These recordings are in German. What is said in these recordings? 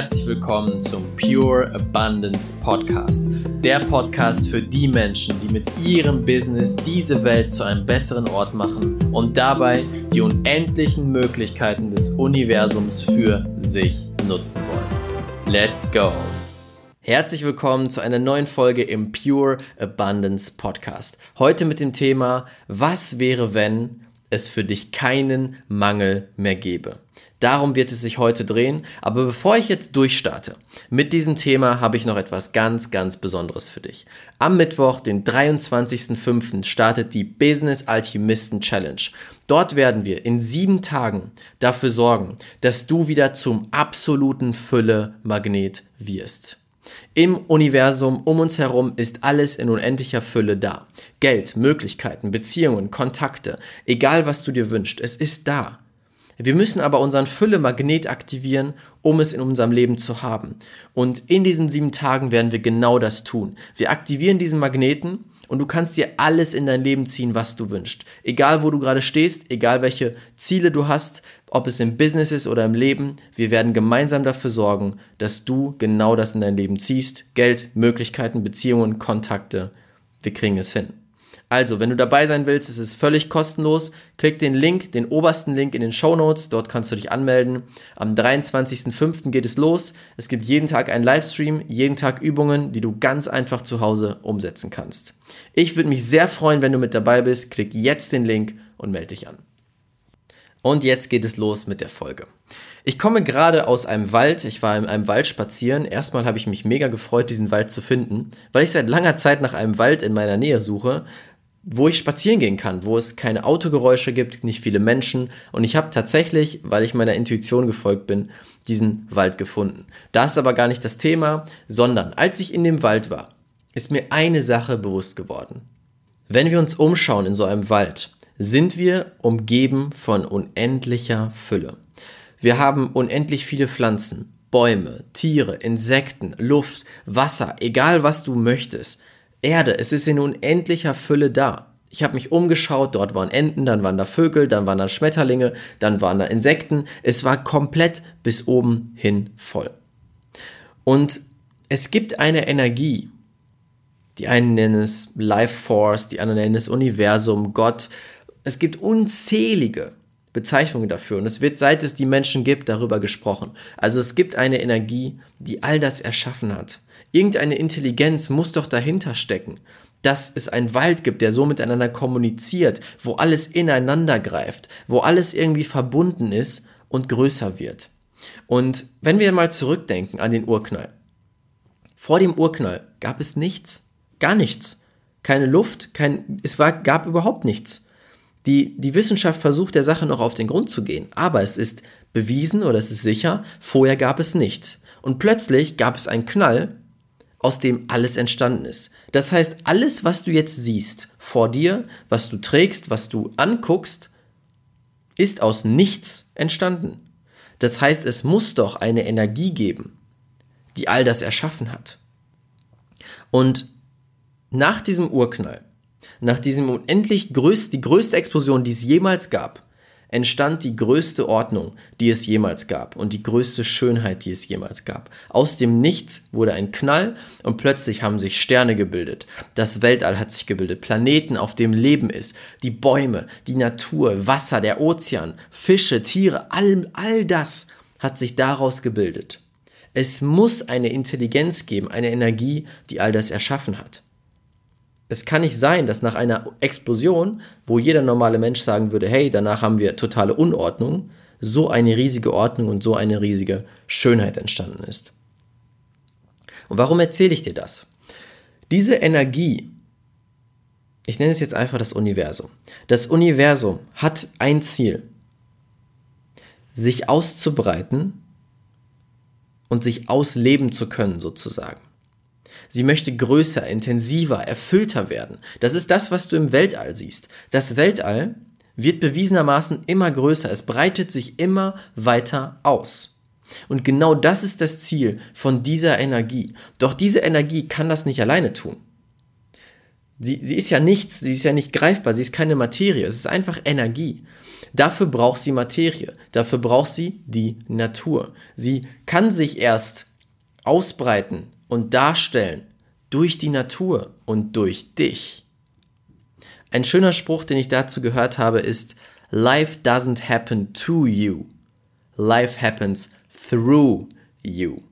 herzlich willkommen zum Pure Abundance Podcast. Der Podcast für die Menschen, die mit ihrem Business diese Welt zu einem besseren Ort machen und dabei die unendlichen Möglichkeiten des Universums für sich nutzen wollen. Let's go! Herzlich willkommen zu einer neuen Folge im Pure Abundance Podcast. Heute mit dem Thema, was wäre, wenn es für dich keinen Mangel mehr gäbe. Darum wird es sich heute drehen. Aber bevor ich jetzt durchstarte mit diesem Thema, habe ich noch etwas ganz, ganz Besonderes für dich. Am Mittwoch, den 23.05. startet die Business Alchemisten Challenge. Dort werden wir in sieben Tagen dafür sorgen, dass du wieder zum absoluten Fülle-Magnet wirst. Im Universum um uns herum ist alles in unendlicher Fülle da. Geld, Möglichkeiten, Beziehungen, Kontakte, egal was du dir wünschst, es ist da. Wir müssen aber unseren Fülle-Magnet aktivieren, um es in unserem Leben zu haben. Und in diesen sieben Tagen werden wir genau das tun. Wir aktivieren diesen Magneten und du kannst dir alles in dein Leben ziehen, was du wünschst. Egal, wo du gerade stehst, egal welche Ziele du hast, ob es im Business ist oder im Leben, wir werden gemeinsam dafür sorgen, dass du genau das in dein Leben ziehst. Geld, Möglichkeiten, Beziehungen, Kontakte. Wir kriegen es hin. Also, wenn du dabei sein willst, ist es völlig kostenlos. Klick den Link, den obersten Link in den Show Notes. Dort kannst du dich anmelden. Am 23.05. geht es los. Es gibt jeden Tag einen Livestream, jeden Tag Übungen, die du ganz einfach zu Hause umsetzen kannst. Ich würde mich sehr freuen, wenn du mit dabei bist. Klick jetzt den Link und melde dich an. Und jetzt geht es los mit der Folge. Ich komme gerade aus einem Wald. Ich war in einem Wald spazieren. Erstmal habe ich mich mega gefreut, diesen Wald zu finden, weil ich seit langer Zeit nach einem Wald in meiner Nähe suche, wo ich spazieren gehen kann, wo es keine Autogeräusche gibt, nicht viele Menschen. Und ich habe tatsächlich, weil ich meiner Intuition gefolgt bin, diesen Wald gefunden. Das ist aber gar nicht das Thema, sondern als ich in dem Wald war, ist mir eine Sache bewusst geworden. Wenn wir uns umschauen in so einem Wald, sind wir umgeben von unendlicher Fülle. Wir haben unendlich viele Pflanzen, Bäume, Tiere, Insekten, Luft, Wasser, egal was du möchtest. Erde, es ist in unendlicher Fülle da. Ich habe mich umgeschaut, dort waren Enten, dann waren da Vögel, dann waren da Schmetterlinge, dann waren da Insekten. Es war komplett bis oben hin voll. Und es gibt eine Energie. Die einen nennen es Life Force, die anderen nennen es Universum, Gott. Es gibt unzählige Bezeichnungen dafür und es wird, seit es die Menschen gibt, darüber gesprochen. Also es gibt eine Energie, die all das erschaffen hat. Irgendeine Intelligenz muss doch dahinter stecken, dass es einen Wald gibt, der so miteinander kommuniziert, wo alles ineinander greift, wo alles irgendwie verbunden ist und größer wird. Und wenn wir mal zurückdenken an den Urknall. Vor dem Urknall gab es nichts, gar nichts. Keine Luft, kein, es war, gab überhaupt nichts. Die, die Wissenschaft versucht der Sache noch auf den Grund zu gehen, aber es ist bewiesen oder es ist sicher, vorher gab es nichts. Und plötzlich gab es einen Knall aus dem alles entstanden ist. Das heißt, alles, was du jetzt siehst vor dir, was du trägst, was du anguckst, ist aus nichts entstanden. Das heißt, es muss doch eine Energie geben, die all das erschaffen hat. Und nach diesem Urknall, nach diesem unendlich größten, die größte Explosion, die es jemals gab, entstand die größte Ordnung, die es jemals gab und die größte Schönheit, die es jemals gab. Aus dem Nichts wurde ein Knall und plötzlich haben sich Sterne gebildet. Das Weltall hat sich gebildet, Planeten, auf dem Leben ist, die Bäume, die Natur, Wasser, der Ozean, Fische, Tiere, all, all das hat sich daraus gebildet. Es muss eine Intelligenz geben, eine Energie, die all das erschaffen hat. Es kann nicht sein, dass nach einer Explosion, wo jeder normale Mensch sagen würde, hey, danach haben wir totale Unordnung, so eine riesige Ordnung und so eine riesige Schönheit entstanden ist. Und warum erzähle ich dir das? Diese Energie, ich nenne es jetzt einfach das Universum. Das Universum hat ein Ziel, sich auszubreiten und sich ausleben zu können sozusagen. Sie möchte größer, intensiver, erfüllter werden. Das ist das, was du im Weltall siehst. Das Weltall wird bewiesenermaßen immer größer. Es breitet sich immer weiter aus. Und genau das ist das Ziel von dieser Energie. Doch diese Energie kann das nicht alleine tun. Sie, sie ist ja nichts, sie ist ja nicht greifbar, sie ist keine Materie, es ist einfach Energie. Dafür braucht sie Materie, dafür braucht sie die Natur. Sie kann sich erst ausbreiten und darstellen durch die Natur und durch dich. Ein schöner Spruch, den ich dazu gehört habe, ist Life doesn't happen to you. Life happens through you.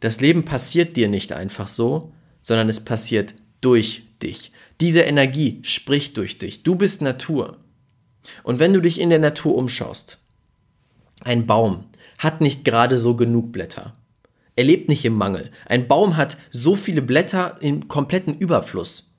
Das Leben passiert dir nicht einfach so, sondern es passiert durch dich. Diese Energie spricht durch dich. Du bist Natur. Und wenn du dich in der Natur umschaust, ein Baum hat nicht gerade so genug Blätter. Er lebt nicht im Mangel. Ein Baum hat so viele Blätter im kompletten Überfluss.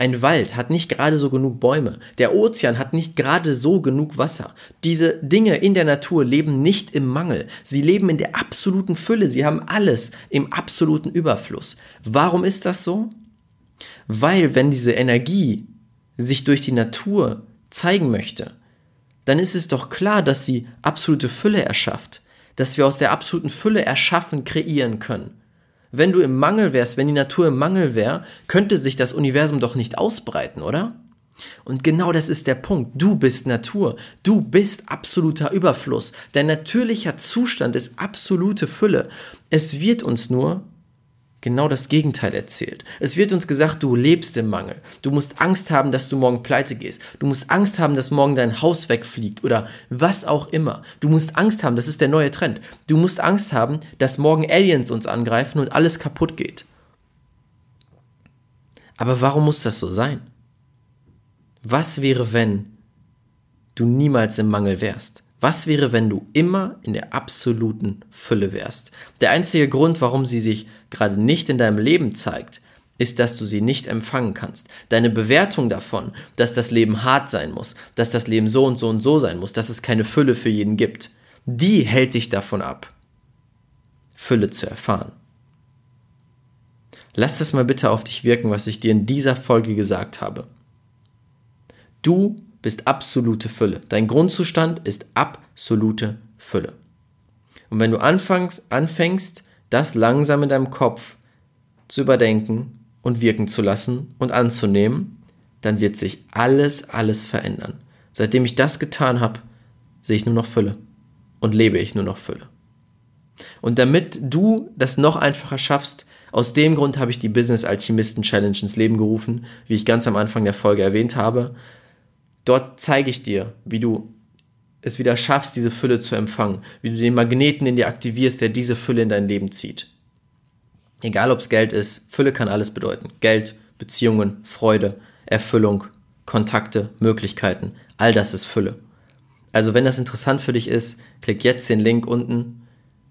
Ein Wald hat nicht gerade so genug Bäume. Der Ozean hat nicht gerade so genug Wasser. Diese Dinge in der Natur leben nicht im Mangel. Sie leben in der absoluten Fülle. Sie haben alles im absoluten Überfluss. Warum ist das so? Weil wenn diese Energie sich durch die Natur zeigen möchte, dann ist es doch klar, dass sie absolute Fülle erschafft, dass wir aus der absoluten Fülle erschaffen, kreieren können. Wenn du im Mangel wärst, wenn die Natur im Mangel wäre, könnte sich das Universum doch nicht ausbreiten, oder? Und genau das ist der Punkt. Du bist Natur. Du bist absoluter Überfluss. Dein natürlicher Zustand ist absolute Fülle. Es wird uns nur genau das Gegenteil erzählt. Es wird uns gesagt, du lebst im Mangel. Du musst Angst haben, dass du morgen pleite gehst. Du musst Angst haben, dass morgen dein Haus wegfliegt oder was auch immer. Du musst Angst haben, das ist der neue Trend. Du musst Angst haben, dass morgen Aliens uns angreifen und alles kaputt geht. Aber warum muss das so sein? Was wäre, wenn du niemals im Mangel wärst? Was wäre, wenn du immer in der absoluten Fülle wärst? Der einzige Grund, warum sie sich gerade nicht in deinem Leben zeigt, ist, dass du sie nicht empfangen kannst. Deine Bewertung davon, dass das Leben hart sein muss, dass das Leben so und so und so sein muss, dass es keine Fülle für jeden gibt, die hält dich davon ab, Fülle zu erfahren. Lass das mal bitte auf dich wirken, was ich dir in dieser Folge gesagt habe. Du bist absolute Fülle. Dein Grundzustand ist absolute Fülle. Und wenn du anfängst, anfängst, das langsam in deinem Kopf zu überdenken und wirken zu lassen und anzunehmen, dann wird sich alles, alles verändern. Seitdem ich das getan habe, sehe ich nur noch Fülle und lebe ich nur noch Fülle. Und damit du das noch einfacher schaffst, aus dem Grund habe ich die Business Alchemisten Challenge ins Leben gerufen, wie ich ganz am Anfang der Folge erwähnt habe. Dort zeige ich dir, wie du es wieder schaffst, diese Fülle zu empfangen, wie du den Magneten in dir aktivierst, der diese Fülle in dein Leben zieht. Egal ob es Geld ist, Fülle kann alles bedeuten. Geld, Beziehungen, Freude, Erfüllung, Kontakte, Möglichkeiten, all das ist Fülle. Also wenn das interessant für dich ist, klick jetzt den Link unten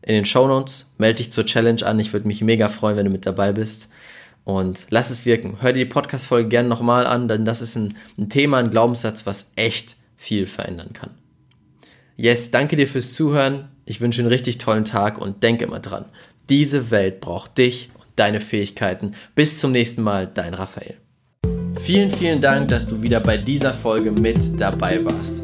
in den Show Notes, melde dich zur Challenge an. Ich würde mich mega freuen, wenn du mit dabei bist. Und lass es wirken. Hör dir die Podcast-Folge gerne nochmal an, denn das ist ein, ein Thema, ein Glaubenssatz, was echt viel verändern kann. Yes, danke dir fürs Zuhören. Ich wünsche einen richtig tollen Tag und denke immer dran. Diese Welt braucht dich und deine Fähigkeiten. Bis zum nächsten Mal, dein Raphael. Vielen, vielen Dank, dass du wieder bei dieser Folge mit dabei warst.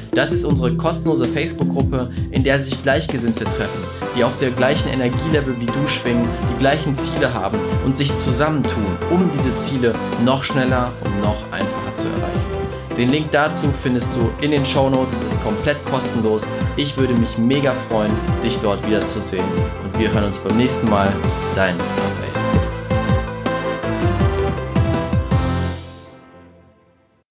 Das ist unsere kostenlose Facebook-Gruppe, in der sich Gleichgesinnte treffen, die auf der gleichen Energielevel wie du schwingen, die gleichen Ziele haben und sich zusammentun, um diese Ziele noch schneller und noch einfacher zu erreichen. Den Link dazu findest du in den Show Notes, ist komplett kostenlos. Ich würde mich mega freuen, dich dort wiederzusehen. Und wir hören uns beim nächsten Mal. Dein